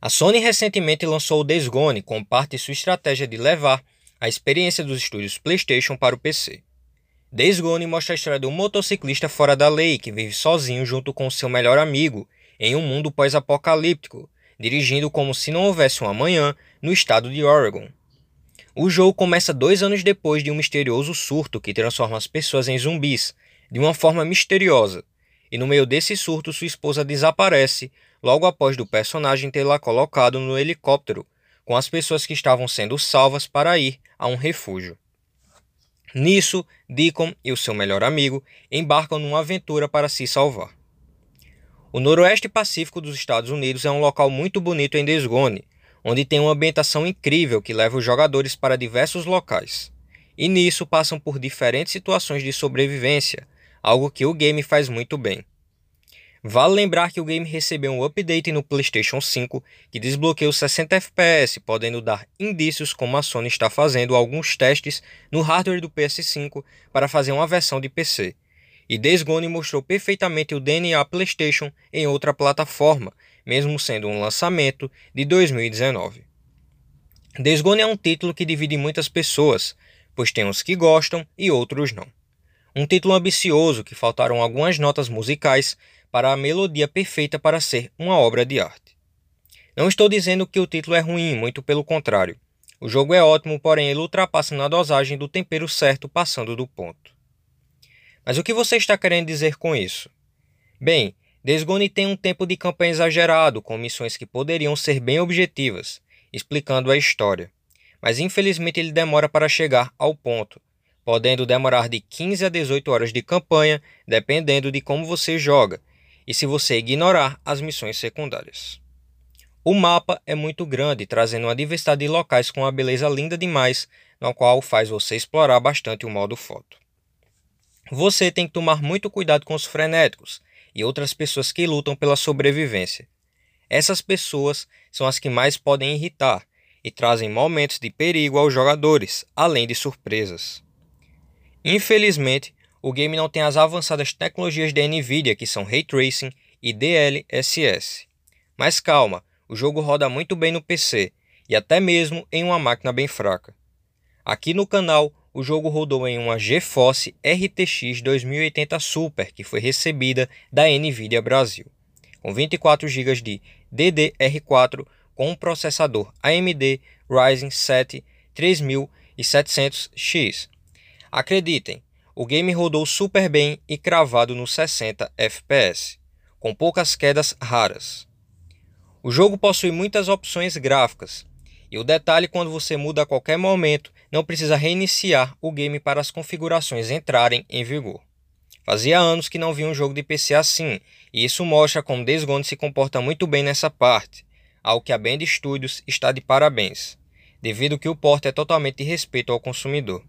A Sony recentemente lançou o Days Gone como parte de sua estratégia de levar a experiência dos estúdios PlayStation para o PC. Days Gone mostra a história de um motociclista fora da lei que vive sozinho junto com seu melhor amigo em um mundo pós-apocalíptico, dirigindo como se não houvesse um amanhã no estado de Oregon. O jogo começa dois anos depois de um misterioso surto que transforma as pessoas em zumbis, de uma forma misteriosa, e no meio desse surto sua esposa desaparece logo após do personagem tê-la colocado no helicóptero com as pessoas que estavam sendo salvas para ir a um refúgio. Nisso, Deacon e o seu melhor amigo embarcam numa aventura para se salvar. O noroeste pacífico dos Estados Unidos é um local muito bonito em Desgone, onde tem uma ambientação incrível que leva os jogadores para diversos locais. E nisso passam por diferentes situações de sobrevivência, algo que o game faz muito bem. Vale lembrar que o game recebeu um update no PlayStation 5 que desbloqueia os 60 FPS, podendo dar indícios como a Sony está fazendo alguns testes no hardware do PS5 para fazer uma versão de PC. E Days Gone mostrou perfeitamente o DNA PlayStation em outra plataforma, mesmo sendo um lançamento de 2019. Days Gone é um título que divide muitas pessoas, pois tem uns que gostam e outros não. Um título ambicioso que faltaram algumas notas musicais para a melodia perfeita para ser uma obra de arte. Não estou dizendo que o título é ruim, muito pelo contrário. O jogo é ótimo, porém ele ultrapassa na dosagem do tempero certo, passando do ponto. Mas o que você está querendo dizer com isso? Bem, Desgone tem um tempo de campanha exagerado, com missões que poderiam ser bem objetivas, explicando a história. Mas infelizmente ele demora para chegar ao ponto, podendo demorar de 15 a 18 horas de campanha, dependendo de como você joga, e se você ignorar as missões secundárias. O mapa é muito grande, trazendo uma diversidade de locais com uma beleza linda demais, no qual faz você explorar bastante o modo foto. Você tem que tomar muito cuidado com os frenéticos e outras pessoas que lutam pela sobrevivência. Essas pessoas são as que mais podem irritar e trazem momentos de perigo aos jogadores, além de surpresas. Infelizmente, o game não tem as avançadas tecnologias da Nvidia, que são Ray Tracing e DLSS. Mas calma, o jogo roda muito bem no PC e até mesmo em uma máquina bem fraca. Aqui no canal, o jogo rodou em uma GeForce RTX 2080 Super, que foi recebida da Nvidia Brasil, com 24 GB de DDR4 com um processador AMD Ryzen 7 3700X. Acreditem, o game rodou super bem e cravado nos 60 FPS, com poucas quedas raras. O jogo possui muitas opções gráficas, e o detalhe quando você muda a qualquer momento, não precisa reiniciar o game para as configurações entrarem em vigor. Fazia anos que não vi um jogo de PC assim, e isso mostra como Days Gone se comporta muito bem nessa parte, ao que a Band Studios está de parabéns, devido que o porte é totalmente de respeito ao consumidor.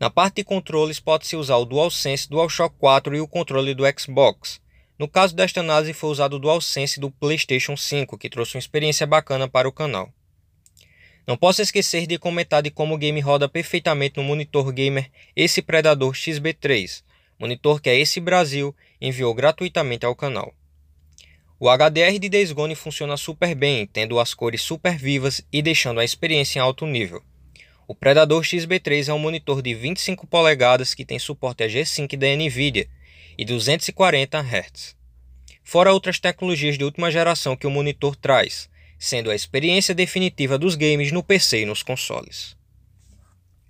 Na parte de controles pode-se usar o DualSense DualShock 4 e o controle do Xbox. No caso desta análise foi usado o DualSense do PlayStation 5, que trouxe uma experiência bacana para o canal. Não posso esquecer de comentar de como o game roda perfeitamente no monitor gamer esse Predador XB3, monitor que a esse Brasil enviou gratuitamente ao canal. O HDR de Days Gone funciona super bem, tendo as cores super vivas e deixando a experiência em alto nível. O Predador XB3 é um monitor de 25 polegadas que tem suporte a G5 da Nvidia e 240 Hz. Fora outras tecnologias de última geração que o monitor traz, sendo a experiência definitiva dos games no PC e nos consoles.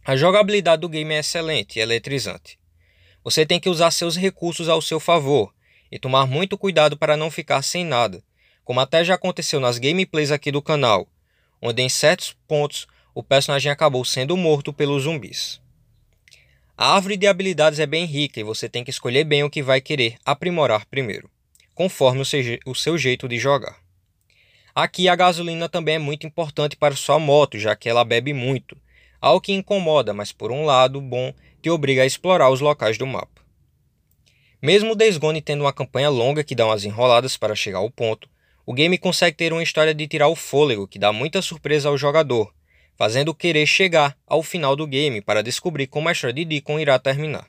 A jogabilidade do game é excelente e eletrizante. Você tem que usar seus recursos ao seu favor e tomar muito cuidado para não ficar sem nada, como até já aconteceu nas gameplays aqui do canal, onde em certos pontos o personagem acabou sendo morto pelos zumbis. A árvore de habilidades é bem rica e você tem que escolher bem o que vai querer aprimorar primeiro, conforme o seu jeito de jogar. Aqui a gasolina também é muito importante para sua moto, já que ela bebe muito, algo que incomoda, mas por um lado bom que obriga a explorar os locais do mapa. Mesmo o Days Gone tendo uma campanha longa que dá umas enroladas para chegar ao ponto, o game consegue ter uma história de tirar o fôlego que dá muita surpresa ao jogador, fazendo querer chegar ao final do game para descobrir como a história de Deacon irá terminar.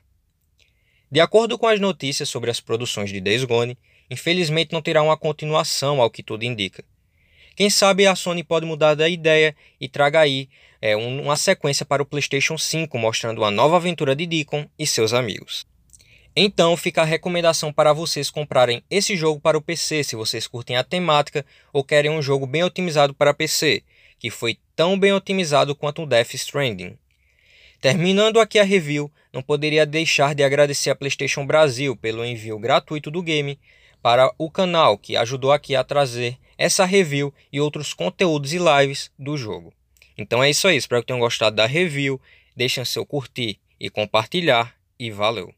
De acordo com as notícias sobre as produções de Days Gone, infelizmente não terá uma continuação ao que tudo indica. Quem sabe a Sony pode mudar da ideia e traga aí é, uma sequência para o PlayStation 5, mostrando uma nova aventura de Deacon e seus amigos. Então fica a recomendação para vocês comprarem esse jogo para o PC se vocês curtem a temática ou querem um jogo bem otimizado para PC, que foi tão bem otimizado quanto o Death Stranding. Terminando aqui a review, não poderia deixar de agradecer a PlayStation Brasil pelo envio gratuito do game para o canal que ajudou aqui a trazer essa review e outros conteúdos e lives do jogo. Então é isso aí, espero que tenham gostado da review, deixem seu curtir e compartilhar e valeu!